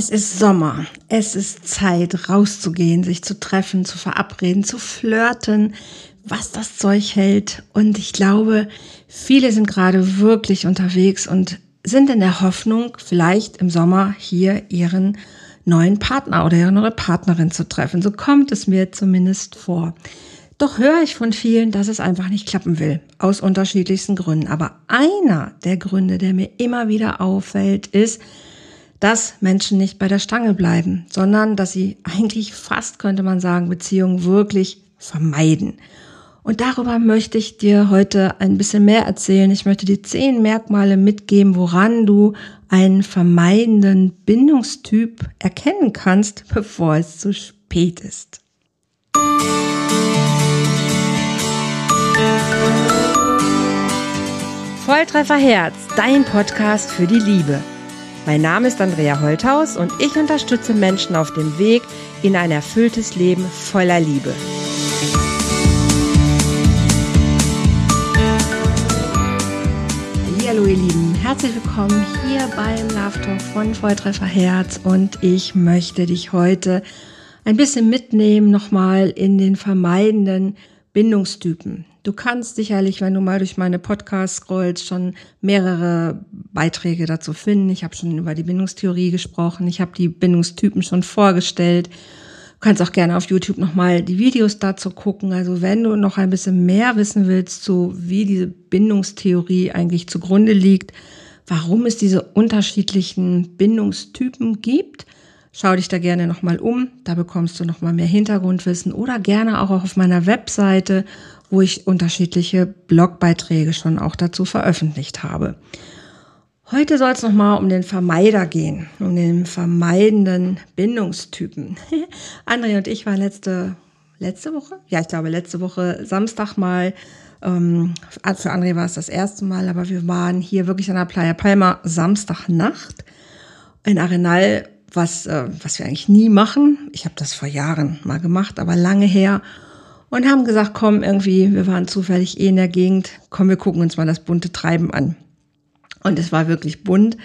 Es ist Sommer. Es ist Zeit, rauszugehen, sich zu treffen, zu verabreden, zu flirten, was das Zeug hält. Und ich glaube, viele sind gerade wirklich unterwegs und sind in der Hoffnung, vielleicht im Sommer hier ihren neuen Partner oder ihre neue Partnerin zu treffen. So kommt es mir zumindest vor. Doch höre ich von vielen, dass es einfach nicht klappen will, aus unterschiedlichsten Gründen. Aber einer der Gründe, der mir immer wieder auffällt, ist, dass Menschen nicht bei der Stange bleiben, sondern dass sie eigentlich fast, könnte man sagen, Beziehungen wirklich vermeiden. Und darüber möchte ich dir heute ein bisschen mehr erzählen. Ich möchte dir zehn Merkmale mitgeben, woran du einen vermeidenden Bindungstyp erkennen kannst, bevor es zu spät ist. Volltreffer Herz, dein Podcast für die Liebe. Mein Name ist Andrea Holthaus und ich unterstütze Menschen auf dem Weg in ein erfülltes Leben voller Liebe. Hallo ihr Lieben, herzlich willkommen hier beim Love Talk von Volltreffer Herz und ich möchte dich heute ein bisschen mitnehmen nochmal in den vermeidenden Bindungstypen. Du kannst sicherlich, wenn du mal durch meine Podcasts scrollst, schon mehrere Beiträge dazu finden. Ich habe schon über die Bindungstheorie gesprochen. Ich habe die Bindungstypen schon vorgestellt. Du kannst auch gerne auf YouTube nochmal die Videos dazu gucken. Also wenn du noch ein bisschen mehr wissen willst, zu wie diese Bindungstheorie eigentlich zugrunde liegt, warum es diese unterschiedlichen Bindungstypen gibt, schau dich da gerne nochmal um. Da bekommst du nochmal mehr Hintergrundwissen oder gerne auch auf meiner Webseite wo ich unterschiedliche Blogbeiträge schon auch dazu veröffentlicht habe. Heute soll es nochmal um den Vermeider gehen, um den vermeidenden Bindungstypen. André und ich waren letzte, letzte Woche, ja, ich glaube letzte Woche Samstag mal, ähm, für André war es das erste Mal, aber wir waren hier wirklich an der Playa Palma Samstagnacht in Arenal, was, äh, was wir eigentlich nie machen. Ich habe das vor Jahren mal gemacht, aber lange her und haben gesagt, komm, irgendwie, wir waren zufällig eh in der Gegend, komm, wir gucken uns mal das bunte Treiben an. Und es war wirklich bunt.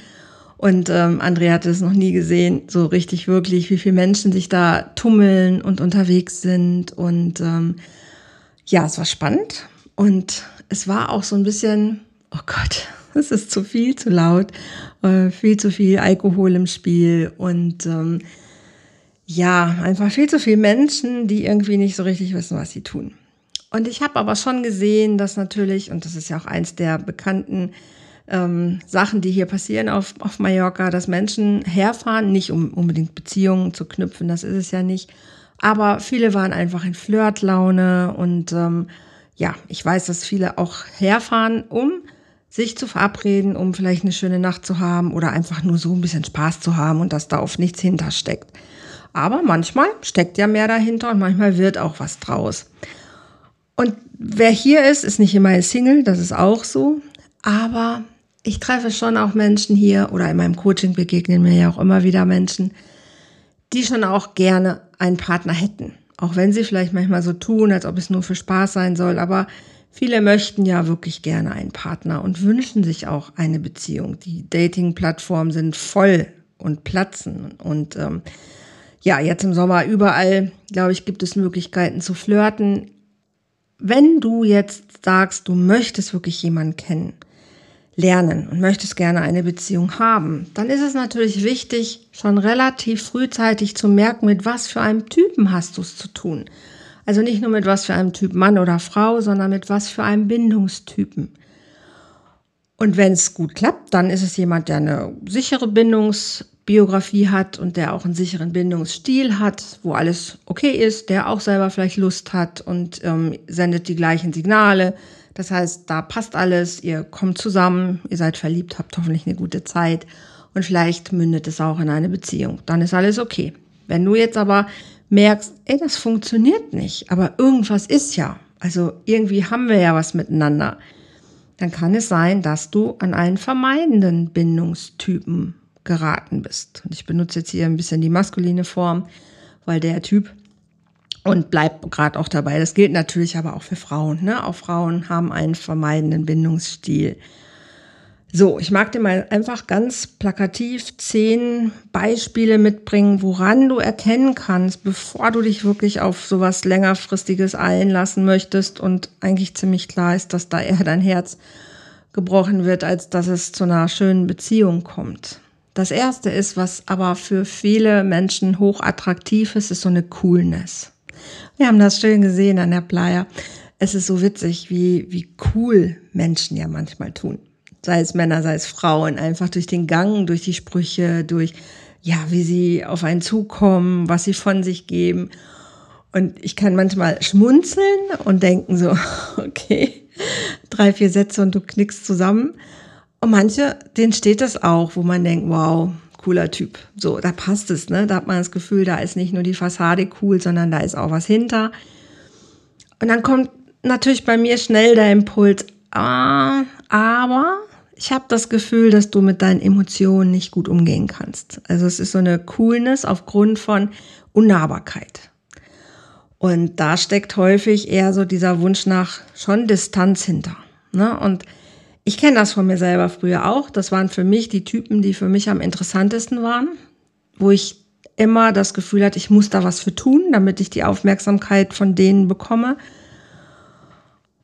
Und ähm, Andrea hatte es noch nie gesehen, so richtig wirklich, wie viele Menschen sich da tummeln und unterwegs sind. Und ähm, ja, es war spannend. Und es war auch so ein bisschen, oh Gott, es ist zu viel, zu laut, äh, viel zu viel Alkohol im Spiel. Und ähm, ja, einfach viel zu viele Menschen, die irgendwie nicht so richtig wissen, was sie tun. Und ich habe aber schon gesehen, dass natürlich, und das ist ja auch eins der bekannten ähm, Sachen, die hier passieren auf, auf Mallorca, dass Menschen herfahren, nicht um unbedingt Beziehungen zu knüpfen, das ist es ja nicht. Aber viele waren einfach in Flirtlaune und ähm, ja, ich weiß, dass viele auch herfahren, um sich zu verabreden, um vielleicht eine schöne Nacht zu haben oder einfach nur so ein bisschen Spaß zu haben und dass da oft nichts hintersteckt. Aber manchmal steckt ja mehr dahinter und manchmal wird auch was draus. Und wer hier ist, ist nicht immer ein Single, das ist auch so. Aber ich treffe schon auch Menschen hier oder in meinem Coaching begegnen mir ja auch immer wieder Menschen, die schon auch gerne einen Partner hätten. Auch wenn sie vielleicht manchmal so tun, als ob es nur für Spaß sein soll. Aber viele möchten ja wirklich gerne einen Partner und wünschen sich auch eine Beziehung. Die Dating-Plattformen sind voll und platzen. Und ähm, ja, jetzt im Sommer überall, glaube ich, gibt es Möglichkeiten zu flirten. Wenn du jetzt sagst, du möchtest wirklich jemanden kennen, lernen und möchtest gerne eine Beziehung haben, dann ist es natürlich wichtig, schon relativ frühzeitig zu merken, mit was für einem Typen hast du es zu tun. Also nicht nur mit was für einem Typ Mann oder Frau, sondern mit was für einem Bindungstypen. Und wenn es gut klappt, dann ist es jemand, der eine sichere Bindungs Biografie hat und der auch einen sicheren Bindungsstil hat, wo alles okay ist, der auch selber vielleicht Lust hat und ähm, sendet die gleichen Signale. Das heißt, da passt alles, ihr kommt zusammen, ihr seid verliebt, habt hoffentlich eine gute Zeit und vielleicht mündet es auch in eine Beziehung. Dann ist alles okay. Wenn du jetzt aber merkst, ey, das funktioniert nicht, aber irgendwas ist ja, also irgendwie haben wir ja was miteinander, dann kann es sein, dass du an einen vermeidenden Bindungstypen geraten bist. Und ich benutze jetzt hier ein bisschen die maskuline Form, weil der Typ und bleibt gerade auch dabei. Das gilt natürlich aber auch für Frauen. Ne? Auch Frauen haben einen vermeidenden Bindungsstil. So, ich mag dir mal einfach ganz plakativ zehn Beispiele mitbringen, woran du erkennen kannst, bevor du dich wirklich auf sowas längerfristiges einlassen möchtest und eigentlich ziemlich klar ist, dass da eher dein Herz gebrochen wird, als dass es zu einer schönen Beziehung kommt. Das erste ist, was aber für viele Menschen hoch attraktiv ist, ist so eine Coolness. Wir haben das schön gesehen an der Playa. Es ist so witzig, wie, wie cool Menschen ja manchmal tun sei es Männer, sei es Frauen, einfach durch den Gang, durch die Sprüche, durch, ja, wie sie auf einen zukommen, was sie von sich geben. Und ich kann manchmal schmunzeln und denken so, okay, drei, vier Sätze und du knickst zusammen. Und manche, denen steht das auch, wo man denkt, wow, cooler Typ. So, da passt es, ne? Da hat man das Gefühl, da ist nicht nur die Fassade cool, sondern da ist auch was hinter. Und dann kommt natürlich bei mir schnell der Impuls, ah, aber ich habe das Gefühl, dass du mit deinen Emotionen nicht gut umgehen kannst. Also es ist so eine Coolness aufgrund von Unnahbarkeit. Und da steckt häufig eher so dieser Wunsch nach schon Distanz hinter. Ne? Und ich kenne das von mir selber früher auch. Das waren für mich die Typen, die für mich am interessantesten waren, wo ich immer das Gefühl hatte, ich muss da was für tun, damit ich die Aufmerksamkeit von denen bekomme.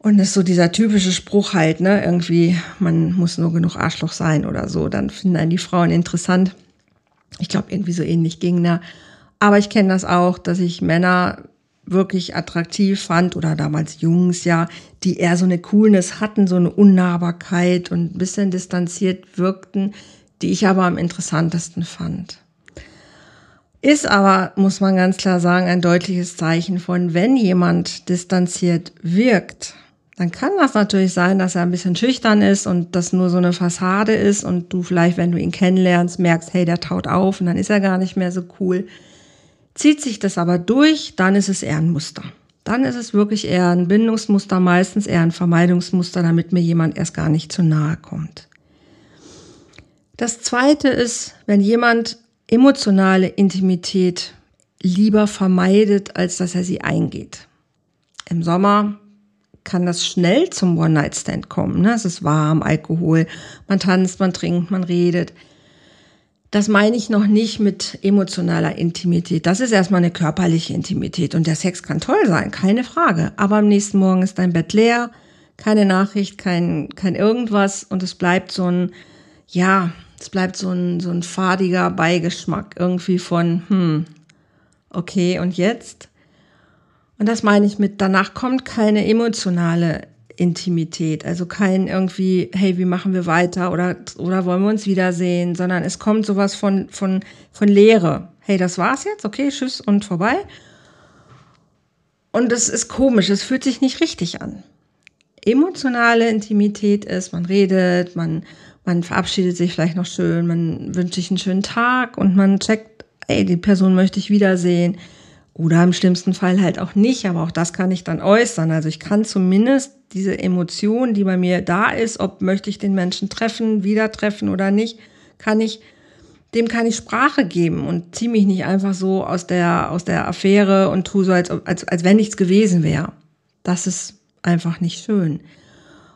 Und das ist so dieser typische Spruch halt, ne? Irgendwie, man muss nur genug Arschloch sein oder so. Dann finden einen die Frauen interessant. Ich glaube, irgendwie so ähnlich ging da. Aber ich kenne das auch, dass ich Männer wirklich attraktiv fand oder damals Jungs ja, die eher so eine Coolness hatten, so eine Unnahbarkeit und ein bisschen distanziert wirkten, die ich aber am interessantesten fand. Ist aber, muss man ganz klar sagen, ein deutliches Zeichen von, wenn jemand distanziert wirkt, dann kann das natürlich sein, dass er ein bisschen schüchtern ist und das nur so eine Fassade ist und du vielleicht, wenn du ihn kennenlernst, merkst, hey, der taut auf und dann ist er gar nicht mehr so cool. Zieht sich das aber durch, dann ist es eher ein Muster. Dann ist es wirklich eher ein Bindungsmuster, meistens eher ein Vermeidungsmuster, damit mir jemand erst gar nicht zu nahe kommt. Das zweite ist, wenn jemand emotionale Intimität lieber vermeidet, als dass er sie eingeht. Im Sommer kann das schnell zum One-Night-Stand kommen. Ne? Es ist warm, Alkohol, man tanzt, man trinkt, man redet. Das meine ich noch nicht mit emotionaler Intimität. Das ist erstmal eine körperliche Intimität und der Sex kann toll sein, keine Frage. Aber am nächsten Morgen ist dein Bett leer, keine Nachricht, kein, kein irgendwas und es bleibt so ein, ja, es bleibt so ein, so ein fadiger Beigeschmack irgendwie von, hm, okay, und jetzt? Und das meine ich mit, danach kommt keine emotionale Intimität, also kein irgendwie, hey, wie machen wir weiter oder, oder wollen wir uns wiedersehen, sondern es kommt sowas von, von, von Leere. Hey, das war's jetzt, okay, tschüss und vorbei. Und es ist komisch, es fühlt sich nicht richtig an. Emotionale Intimität ist, man redet, man, man verabschiedet sich vielleicht noch schön, man wünscht sich einen schönen Tag und man checkt, ey, die Person möchte ich wiedersehen. Oder im schlimmsten Fall halt auch nicht, aber auch das kann ich dann äußern. Also ich kann zumindest diese Emotion, die bei mir da ist, ob möchte ich den Menschen treffen, wieder treffen oder nicht, kann ich, dem kann ich Sprache geben und ziehe mich nicht einfach so aus der, aus der Affäre und tue so, als, als, als wenn nichts gewesen wäre. Das ist einfach nicht schön.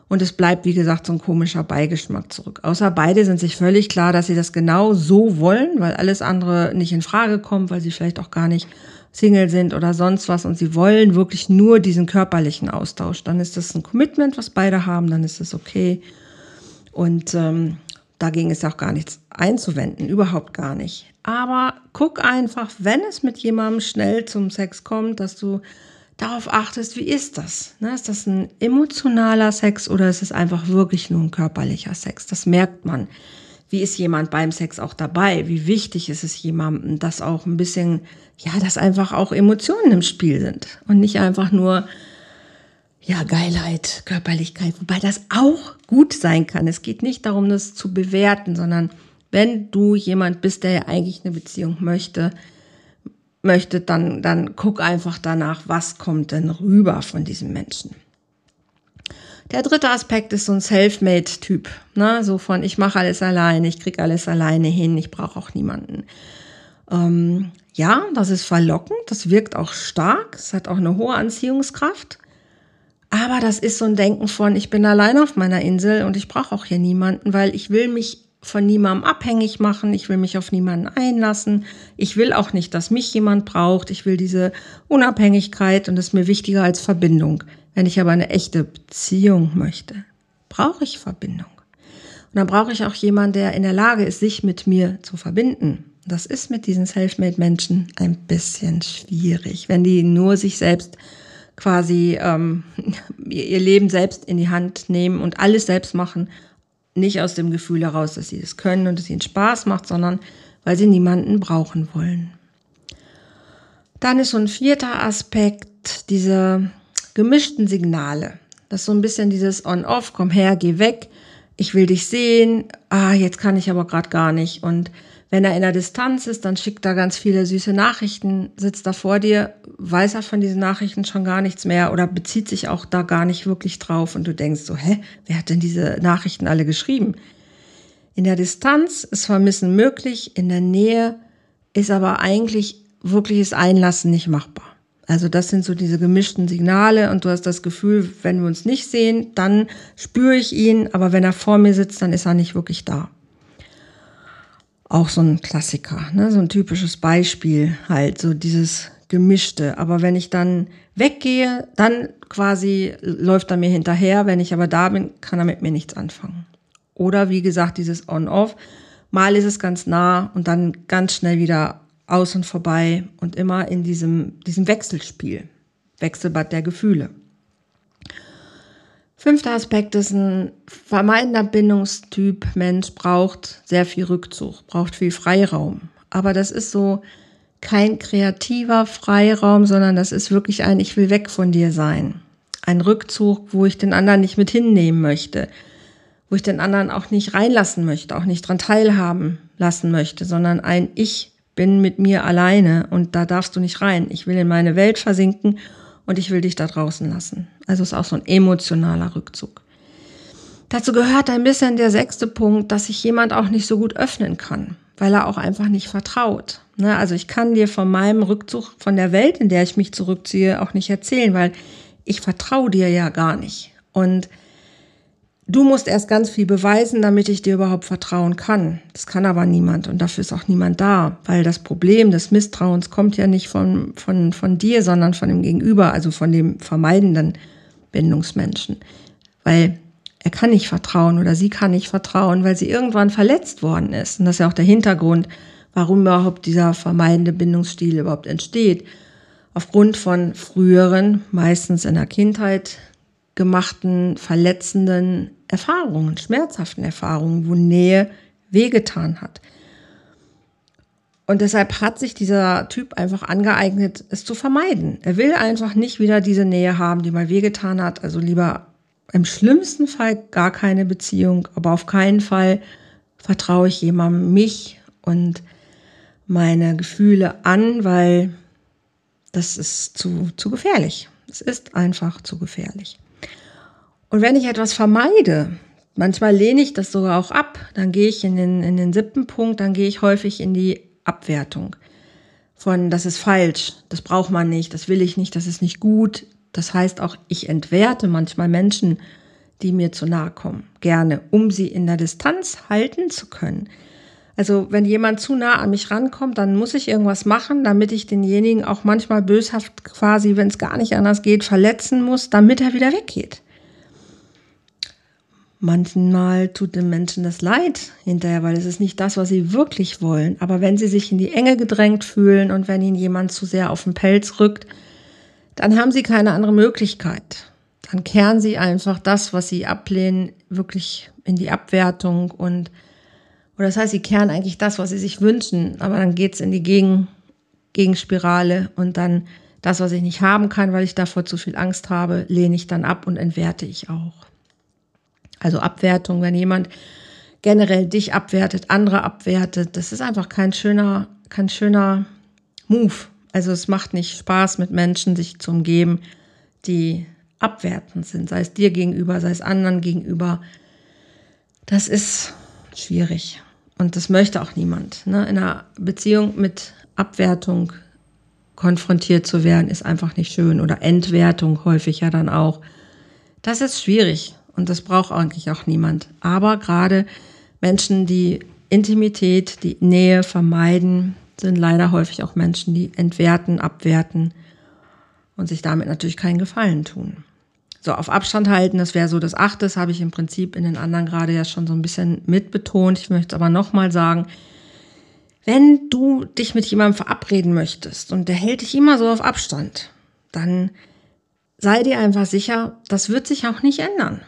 Und es bleibt, wie gesagt, so ein komischer Beigeschmack zurück. Außer beide sind sich völlig klar, dass sie das genau so wollen, weil alles andere nicht in Frage kommt, weil sie vielleicht auch gar nicht Single sind oder sonst was und sie wollen wirklich nur diesen körperlichen Austausch, dann ist das ein Commitment, was beide haben, dann ist es okay. Und ähm, dagegen ist auch gar nichts einzuwenden, überhaupt gar nicht. Aber guck einfach, wenn es mit jemandem schnell zum Sex kommt, dass du darauf achtest, wie ist das? Ne? Ist das ein emotionaler Sex oder ist es einfach wirklich nur ein körperlicher Sex? Das merkt man. Wie ist jemand beim Sex auch dabei? Wie wichtig ist es jemandem, dass auch ein bisschen ja, dass einfach auch Emotionen im Spiel sind und nicht einfach nur, ja, Geilheit, Körperlichkeit, wobei das auch gut sein kann. Es geht nicht darum, das zu bewerten, sondern wenn du jemand bist, der ja eigentlich eine Beziehung möchte, möchte, dann, dann guck einfach danach, was kommt denn rüber von diesem Menschen. Der dritte Aspekt ist so ein Selfmade-Typ, ne? so von ich mache alles alleine, ich krieg alles alleine hin, ich brauche auch niemanden. Ähm, ja, das ist verlockend, das wirkt auch stark, es hat auch eine hohe Anziehungskraft. Aber das ist so ein Denken von, ich bin allein auf meiner Insel und ich brauche auch hier niemanden, weil ich will mich von niemandem abhängig machen, ich will mich auf niemanden einlassen, ich will auch nicht, dass mich jemand braucht, ich will diese Unabhängigkeit und das ist mir wichtiger als Verbindung. Wenn ich aber eine echte Beziehung möchte, brauche ich Verbindung. Und dann brauche ich auch jemanden, der in der Lage ist, sich mit mir zu verbinden. Das ist mit diesen Selfmade-Menschen ein bisschen schwierig, wenn die nur sich selbst quasi ähm, ihr Leben selbst in die Hand nehmen und alles selbst machen nicht aus dem Gefühl heraus, dass sie das können und es ihnen Spaß macht, sondern weil sie niemanden brauchen wollen. Dann ist so ein vierter Aspekt diese gemischten Signale. Das ist so ein bisschen dieses On-Off, komm her, geh weg, ich will dich sehen, ah, jetzt kann ich aber gerade gar nicht. Und wenn er in der Distanz ist, dann schickt er ganz viele süße Nachrichten, sitzt da vor dir, weiß er von diesen Nachrichten schon gar nichts mehr oder bezieht sich auch da gar nicht wirklich drauf und du denkst so, hä, wer hat denn diese Nachrichten alle geschrieben? In der Distanz ist Vermissen möglich, in der Nähe ist aber eigentlich wirkliches Einlassen nicht machbar. Also das sind so diese gemischten Signale und du hast das Gefühl, wenn wir uns nicht sehen, dann spüre ich ihn, aber wenn er vor mir sitzt, dann ist er nicht wirklich da auch so ein Klassiker, ne? so ein typisches Beispiel halt, so dieses Gemischte. Aber wenn ich dann weggehe, dann quasi läuft er mir hinterher. Wenn ich aber da bin, kann er mit mir nichts anfangen. Oder wie gesagt, dieses On-Off. Mal ist es ganz nah und dann ganz schnell wieder aus und vorbei und immer in diesem, diesem Wechselspiel, Wechselbad der Gefühle. Fünfter Aspekt ist ein vermeidender Bindungstyp. Mensch braucht sehr viel Rückzug, braucht viel Freiraum. Aber das ist so kein kreativer Freiraum, sondern das ist wirklich ein Ich will weg von dir sein. Ein Rückzug, wo ich den anderen nicht mit hinnehmen möchte, wo ich den anderen auch nicht reinlassen möchte, auch nicht dran teilhaben lassen möchte, sondern ein Ich bin mit mir alleine und da darfst du nicht rein. Ich will in meine Welt versinken und ich will dich da draußen lassen. Also ist auch so ein emotionaler Rückzug. Dazu gehört ein bisschen der sechste Punkt, dass sich jemand auch nicht so gut öffnen kann, weil er auch einfach nicht vertraut. Ne, also ich kann dir von meinem Rückzug von der Welt, in der ich mich zurückziehe, auch nicht erzählen, weil ich vertraue dir ja gar nicht. Und Du musst erst ganz viel beweisen, damit ich dir überhaupt vertrauen kann. Das kann aber niemand und dafür ist auch niemand da, weil das Problem des Misstrauens kommt ja nicht von, von, von dir, sondern von dem Gegenüber, also von dem vermeidenden Bindungsmenschen. Weil er kann nicht vertrauen oder sie kann nicht vertrauen, weil sie irgendwann verletzt worden ist. Und das ist ja auch der Hintergrund, warum überhaupt dieser vermeidende Bindungsstil überhaupt entsteht. Aufgrund von früheren, meistens in der Kindheit gemachten, verletzenden Erfahrungen, schmerzhaften Erfahrungen, wo Nähe wehgetan hat. Und deshalb hat sich dieser Typ einfach angeeignet, es zu vermeiden. Er will einfach nicht wieder diese Nähe haben, die mal wehgetan hat. Also lieber im schlimmsten Fall gar keine Beziehung, aber auf keinen Fall vertraue ich jemandem mich und meine Gefühle an, weil das ist zu, zu gefährlich. Es ist einfach zu gefährlich. Und wenn ich etwas vermeide, manchmal lehne ich das sogar auch ab, dann gehe ich in den, in den siebten Punkt, dann gehe ich häufig in die Abwertung von, das ist falsch, das braucht man nicht, das will ich nicht, das ist nicht gut. Das heißt auch, ich entwerte manchmal Menschen, die mir zu nahe kommen, gerne, um sie in der Distanz halten zu können. Also wenn jemand zu nah an mich rankommt, dann muss ich irgendwas machen, damit ich denjenigen auch manchmal böshaft quasi, wenn es gar nicht anders geht, verletzen muss, damit er wieder weggeht. Manchmal tut den Menschen das leid hinterher, weil es ist nicht das, was sie wirklich wollen. Aber wenn sie sich in die Enge gedrängt fühlen und wenn ihnen jemand zu sehr auf den Pelz rückt, dann haben sie keine andere Möglichkeit. Dann kehren sie einfach das, was sie ablehnen, wirklich in die Abwertung und oder das heißt, sie kehren eigentlich das, was sie sich wünschen, aber dann geht's in die Gegen, Gegenspirale und dann das, was ich nicht haben kann, weil ich davor zu viel Angst habe, lehne ich dann ab und entwerte ich auch. Also Abwertung, wenn jemand generell dich abwertet, andere abwertet, das ist einfach kein schöner, kein schöner Move. Also es macht nicht Spaß, mit Menschen sich zu umgeben, die abwertend sind, sei es dir gegenüber, sei es anderen gegenüber. Das ist schwierig. Und das möchte auch niemand. Ne? In einer Beziehung mit Abwertung konfrontiert zu werden, ist einfach nicht schön. Oder Entwertung häufig ja dann auch Das ist schwierig und das braucht eigentlich auch niemand. Aber gerade Menschen, die Intimität, die Nähe vermeiden, sind leider häufig auch Menschen, die entwerten, abwerten und sich damit natürlich keinen Gefallen tun. So, auf Abstand halten, das wäre so das Achte, das habe ich im Prinzip in den anderen gerade ja schon so ein bisschen mitbetont. Ich möchte es aber nochmal sagen, wenn du dich mit jemandem verabreden möchtest und der hält dich immer so auf Abstand, dann sei dir einfach sicher, das wird sich auch nicht ändern.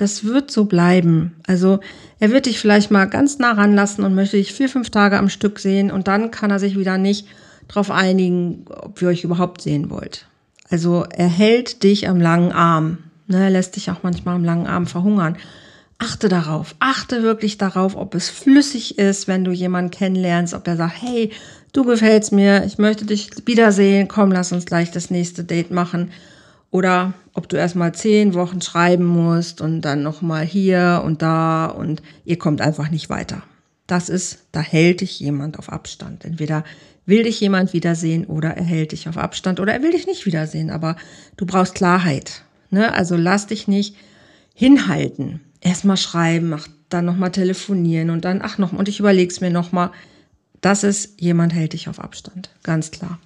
Das wird so bleiben. Also er wird dich vielleicht mal ganz nah ranlassen und möchte dich vier, fünf Tage am Stück sehen und dann kann er sich wieder nicht darauf einigen, ob ihr euch überhaupt sehen wollt. Also er hält dich am langen Arm. Ne, er lässt dich auch manchmal am langen Arm verhungern. Achte darauf, achte wirklich darauf, ob es flüssig ist, wenn du jemanden kennenlernst, ob er sagt, hey, du gefällst mir, ich möchte dich wiedersehen, komm, lass uns gleich das nächste Date machen. Oder ob du erstmal zehn Wochen schreiben musst und dann nochmal hier und da und ihr kommt einfach nicht weiter. Das ist, da hält dich jemand auf Abstand. Entweder will dich jemand wiedersehen oder er hält dich auf Abstand oder er will dich nicht wiedersehen, aber du brauchst Klarheit. Ne? Also lass dich nicht hinhalten. Erstmal schreiben, ach, dann nochmal telefonieren und dann, ach noch, und ich überleg's mir nochmal. Das ist, jemand hält dich auf Abstand. Ganz klar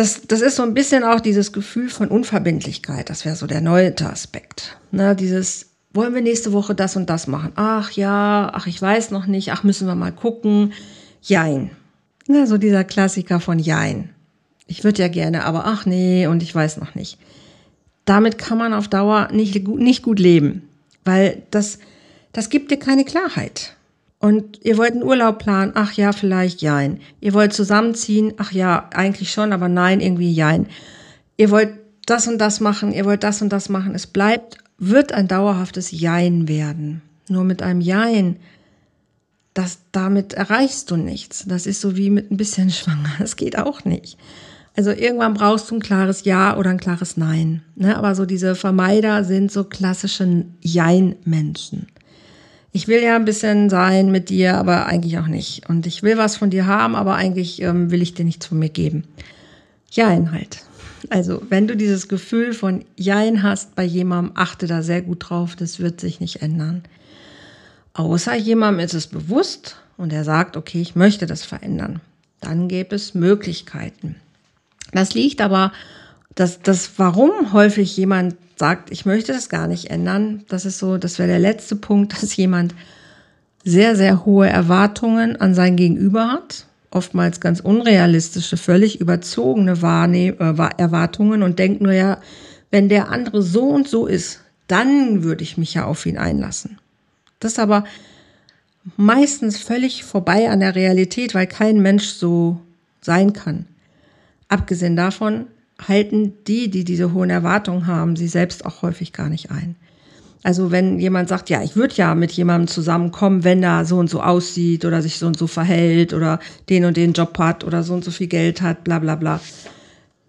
das, das ist so ein bisschen auch dieses Gefühl von Unverbindlichkeit. Das wäre so der neue Aspekt. Ne, dieses, wollen wir nächste Woche das und das machen? Ach ja, ach, ich weiß noch nicht, ach, müssen wir mal gucken. Jein. Ne, so dieser Klassiker von Jein. Ich würde ja gerne, aber ach nee, und ich weiß noch nicht. Damit kann man auf Dauer nicht, nicht gut leben, weil das, das gibt dir keine Klarheit. Und ihr wollt einen Urlaub planen? Ach ja, vielleicht jein. Ihr wollt zusammenziehen? Ach ja, eigentlich schon, aber nein, irgendwie jein. Ihr wollt das und das machen, ihr wollt das und das machen. Es bleibt, wird ein dauerhaftes Jein werden. Nur mit einem Jein, das, damit erreichst du nichts. Das ist so wie mit ein bisschen schwanger. Das geht auch nicht. Also irgendwann brauchst du ein klares Ja oder ein klares Nein. Ne? Aber so diese Vermeider sind so klassische Jein-Menschen ich will ja ein bisschen sein mit dir, aber eigentlich auch nicht. Und ich will was von dir haben, aber eigentlich ähm, will ich dir nichts von mir geben. Jein halt. Also, wenn du dieses Gefühl von Jein hast bei jemandem, achte da sehr gut drauf, das wird sich nicht ändern. Außer jemandem ist es bewusst und er sagt, okay, ich möchte das verändern. Dann gäbe es Möglichkeiten. Das liegt aber, das, das warum häufig jemand sagt, ich möchte das gar nicht ändern. Das ist so, das wäre der letzte Punkt, dass jemand sehr, sehr hohe Erwartungen an sein Gegenüber hat. Oftmals ganz unrealistische, völlig überzogene Wahrnehm äh, Erwartungen und denkt nur ja, wenn der andere so und so ist, dann würde ich mich ja auf ihn einlassen. Das ist aber meistens völlig vorbei an der Realität, weil kein Mensch so sein kann. Abgesehen davon halten die, die diese hohen Erwartungen haben, sie selbst auch häufig gar nicht ein. Also wenn jemand sagt, ja, ich würde ja mit jemandem zusammenkommen, wenn er so und so aussieht oder sich so und so verhält oder den und den Job hat oder so und so viel Geld hat, bla bla bla.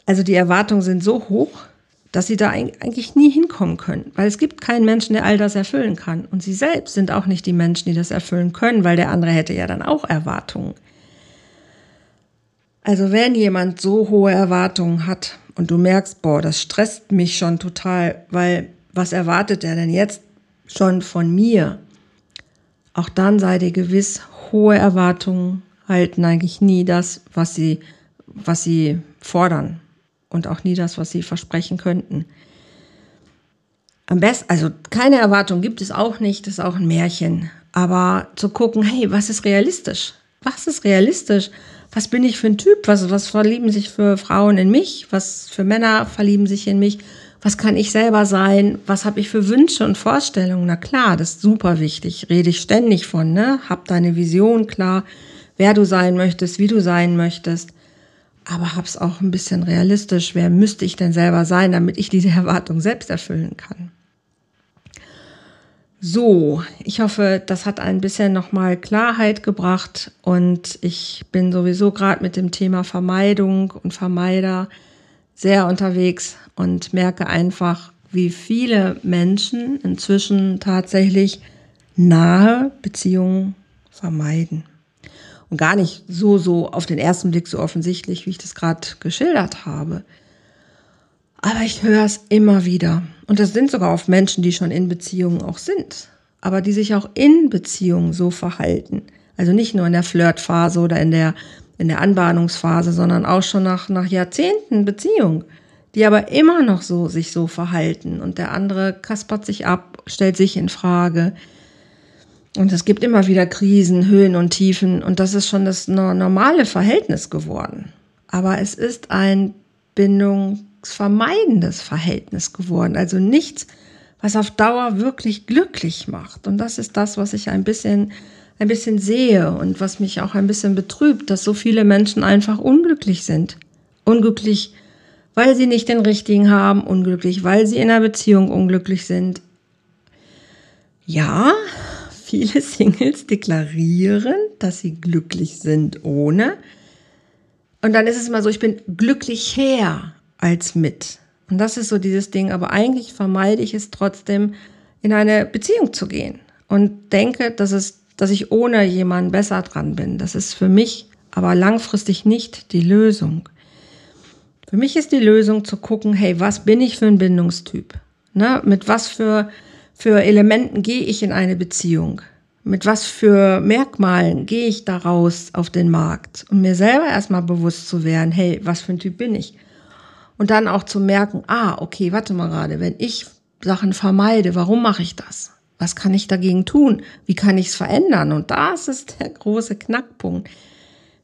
Also die Erwartungen sind so hoch, dass sie da eigentlich nie hinkommen können, weil es gibt keinen Menschen, der all das erfüllen kann. Und sie selbst sind auch nicht die Menschen, die das erfüllen können, weil der andere hätte ja dann auch Erwartungen. Also wenn jemand so hohe Erwartungen hat und du merkst, boah, das stresst mich schon total, weil was erwartet er denn jetzt schon von mir? Auch dann sei dir gewiss, hohe Erwartungen halten eigentlich nie das, was sie, was sie fordern und auch nie das, was sie versprechen könnten. Am besten, also keine Erwartung gibt es auch nicht, das ist auch ein Märchen. Aber zu gucken, hey, was ist realistisch? Was ist realistisch? Was bin ich für ein Typ? Was, was verlieben sich für Frauen in mich? Was für Männer verlieben sich in mich? Was kann ich selber sein? Was habe ich für Wünsche und Vorstellungen? Na klar, das ist super wichtig. Rede ich ständig von, ne? Hab deine Vision klar, wer du sein möchtest, wie du sein möchtest. Aber hab's auch ein bisschen realistisch. Wer müsste ich denn selber sein, damit ich diese Erwartung selbst erfüllen kann? So, ich hoffe, das hat ein bisschen nochmal Klarheit gebracht und ich bin sowieso gerade mit dem Thema Vermeidung und Vermeider sehr unterwegs und merke einfach, wie viele Menschen inzwischen tatsächlich nahe Beziehungen vermeiden. Und gar nicht so, so auf den ersten Blick so offensichtlich, wie ich das gerade geschildert habe. Aber ich höre es immer wieder. Und das sind sogar oft Menschen, die schon in Beziehungen auch sind, aber die sich auch in Beziehungen so verhalten. Also nicht nur in der Flirtphase oder in der, in der Anbahnungsphase, sondern auch schon nach, nach Jahrzehnten Beziehung, die aber immer noch so sich so verhalten. Und der andere kaspert sich ab, stellt sich in Frage. Und es gibt immer wieder Krisen, Höhen und Tiefen. Und das ist schon das normale Verhältnis geworden. Aber es ist ein bindungsvermeidendes Verhältnis geworden. Also nichts, was auf Dauer wirklich glücklich macht. Und das ist das, was ich ein bisschen, ein bisschen sehe und was mich auch ein bisschen betrübt, dass so viele Menschen einfach unglücklich sind. Unglücklich, weil sie nicht den richtigen haben, unglücklich, weil sie in einer Beziehung unglücklich sind. Ja, viele Singles deklarieren, dass sie glücklich sind ohne. Und dann ist es immer so, ich bin glücklich her als mit. Und das ist so dieses Ding, aber eigentlich vermeide ich es trotzdem, in eine Beziehung zu gehen und denke, dass es, dass ich ohne jemanden besser dran bin. Das ist für mich aber langfristig nicht die Lösung. Für mich ist die Lösung zu gucken, hey, was bin ich für ein Bindungstyp? Ne? Mit was für, für Elementen gehe ich in eine Beziehung? Mit was für Merkmalen gehe ich daraus auf den Markt? Und mir selber erstmal bewusst zu werden, hey, was für ein Typ bin ich? Und dann auch zu merken, ah, okay, warte mal gerade, wenn ich Sachen vermeide, warum mache ich das? Was kann ich dagegen tun? Wie kann ich es verändern? Und das ist der große Knackpunkt.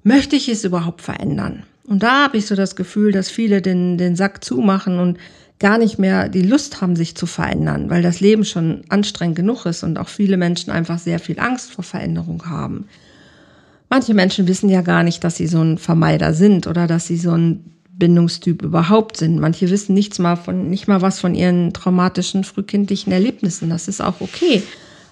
Möchte ich es überhaupt verändern? Und da habe ich so das Gefühl, dass viele den, den Sack zumachen und gar nicht mehr die Lust haben, sich zu verändern, weil das Leben schon anstrengend genug ist und auch viele Menschen einfach sehr viel Angst vor Veränderung haben. Manche Menschen wissen ja gar nicht, dass sie so ein Vermeider sind oder dass sie so ein Bindungstyp überhaupt sind. Manche wissen nichts mal von, nicht mal was von ihren traumatischen frühkindlichen Erlebnissen. Das ist auch okay.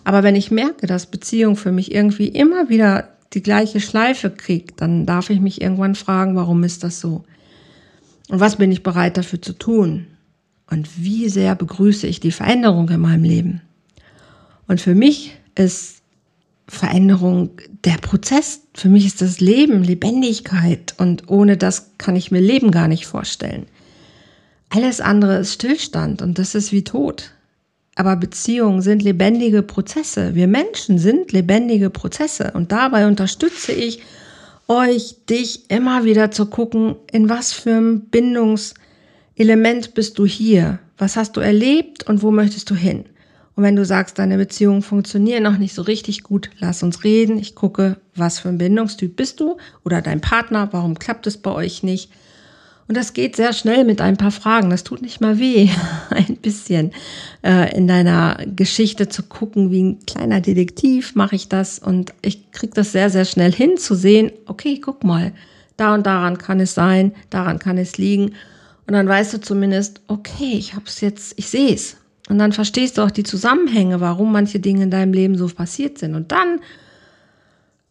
Aber wenn ich merke, dass Beziehung für mich irgendwie immer wieder die gleiche Schleife kriegt, dann darf ich mich irgendwann fragen, warum ist das so? Und was bin ich bereit dafür zu tun? Und wie sehr begrüße ich die Veränderung in meinem Leben? Und für mich ist Veränderung der Prozess. Für mich ist das Leben Lebendigkeit und ohne das kann ich mir Leben gar nicht vorstellen. Alles andere ist Stillstand und das ist wie Tod. Aber Beziehungen sind lebendige Prozesse. Wir Menschen sind lebendige Prozesse und dabei unterstütze ich euch, dich immer wieder zu gucken, in was für ein Bindungselement bist du hier? Was hast du erlebt und wo möchtest du hin? Und wenn du sagst, deine Beziehungen funktionieren noch nicht so richtig gut, lass uns reden. Ich gucke, was für ein Bindungstyp bist du oder dein Partner, warum klappt es bei euch nicht? Und das geht sehr schnell mit ein paar Fragen. Das tut nicht mal weh, ein bisschen äh, in deiner Geschichte zu gucken, wie ein kleiner Detektiv mache ich das. Und ich kriege das sehr, sehr schnell hin zu sehen, okay, guck mal, da und daran kann es sein, daran kann es liegen. Und dann weißt du zumindest, okay, ich habe es jetzt, ich sehe es. Und dann verstehst du auch die Zusammenhänge, warum manche Dinge in deinem Leben so passiert sind. Und dann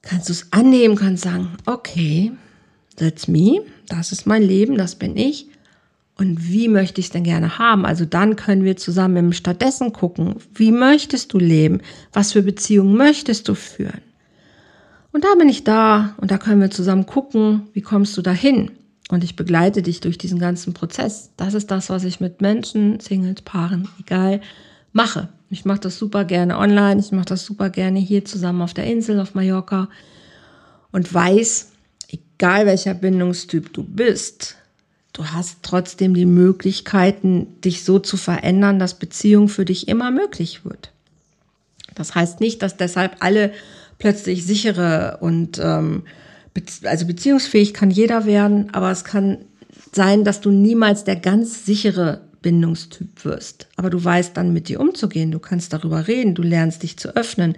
kannst du es annehmen, kannst sagen, okay, that's me, das ist mein Leben, das bin ich. Und wie möchte ich es denn gerne haben? Also dann können wir zusammen stattdessen gucken, wie möchtest du leben? Was für Beziehungen möchtest du führen? Und da bin ich da und da können wir zusammen gucken, wie kommst du dahin? Und ich begleite dich durch diesen ganzen Prozess. Das ist das, was ich mit Menschen, Singles, Paaren, egal, mache. Ich mache das super gerne online, ich mache das super gerne hier zusammen auf der Insel, auf Mallorca und weiß, egal welcher Bindungstyp du bist, du hast trotzdem die Möglichkeiten, dich so zu verändern, dass Beziehung für dich immer möglich wird. Das heißt nicht, dass deshalb alle plötzlich sichere und ähm, also beziehungsfähig kann jeder werden, aber es kann sein, dass du niemals der ganz sichere Bindungstyp wirst. Aber du weißt dann mit dir umzugehen, du kannst darüber reden, du lernst dich zu öffnen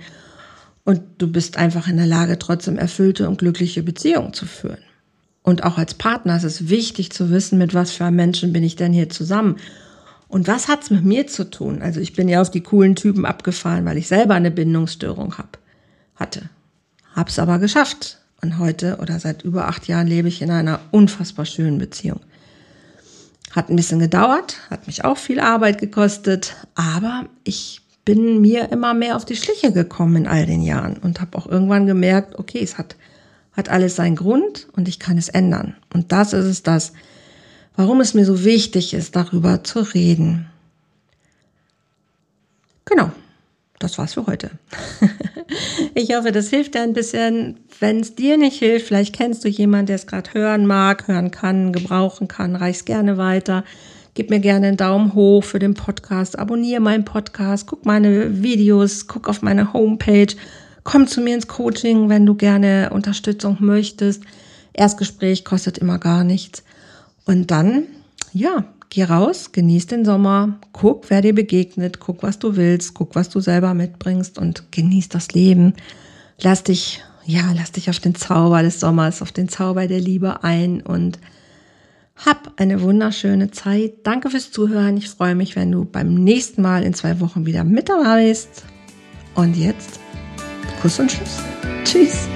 und du bist einfach in der Lage, trotzdem erfüllte und glückliche Beziehungen zu führen. Und auch als Partner ist es wichtig zu wissen, mit was für einem Menschen bin ich denn hier zusammen. Und was hat's mit mir zu tun? Also ich bin ja auf die coolen Typen abgefahren, weil ich selber eine Bindungsstörung hab, hatte. Hab's aber geschafft. Und heute oder seit über acht Jahren lebe ich in einer unfassbar schönen Beziehung. Hat ein bisschen gedauert, hat mich auch viel Arbeit gekostet, aber ich bin mir immer mehr auf die Schliche gekommen in all den Jahren und habe auch irgendwann gemerkt, okay, es hat, hat alles seinen Grund und ich kann es ändern. Und das ist es das, warum es mir so wichtig ist, darüber zu reden. Genau, das war's für heute. ich hoffe, das hilft dir ein bisschen. Wenn es dir nicht hilft, vielleicht kennst du jemanden, der es gerade hören mag, hören kann, gebrauchen kann, reich's gerne weiter. Gib mir gerne einen Daumen hoch für den Podcast, abonniere meinen Podcast, guck meine Videos, guck auf meine Homepage, komm zu mir ins Coaching, wenn du gerne Unterstützung möchtest. Erstgespräch kostet immer gar nichts. Und dann, ja, geh raus, genieß den Sommer, guck, wer dir begegnet, guck, was du willst, guck, was du selber mitbringst und genieß das Leben. Lass dich, ja, lass dich auf den Zauber des Sommers, auf den Zauber der Liebe ein und hab eine wunderschöne Zeit. Danke fürs Zuhören. Ich freue mich, wenn du beim nächsten Mal in zwei Wochen wieder mit dabei bist. Und jetzt Kuss und Tschüss. Tschüss.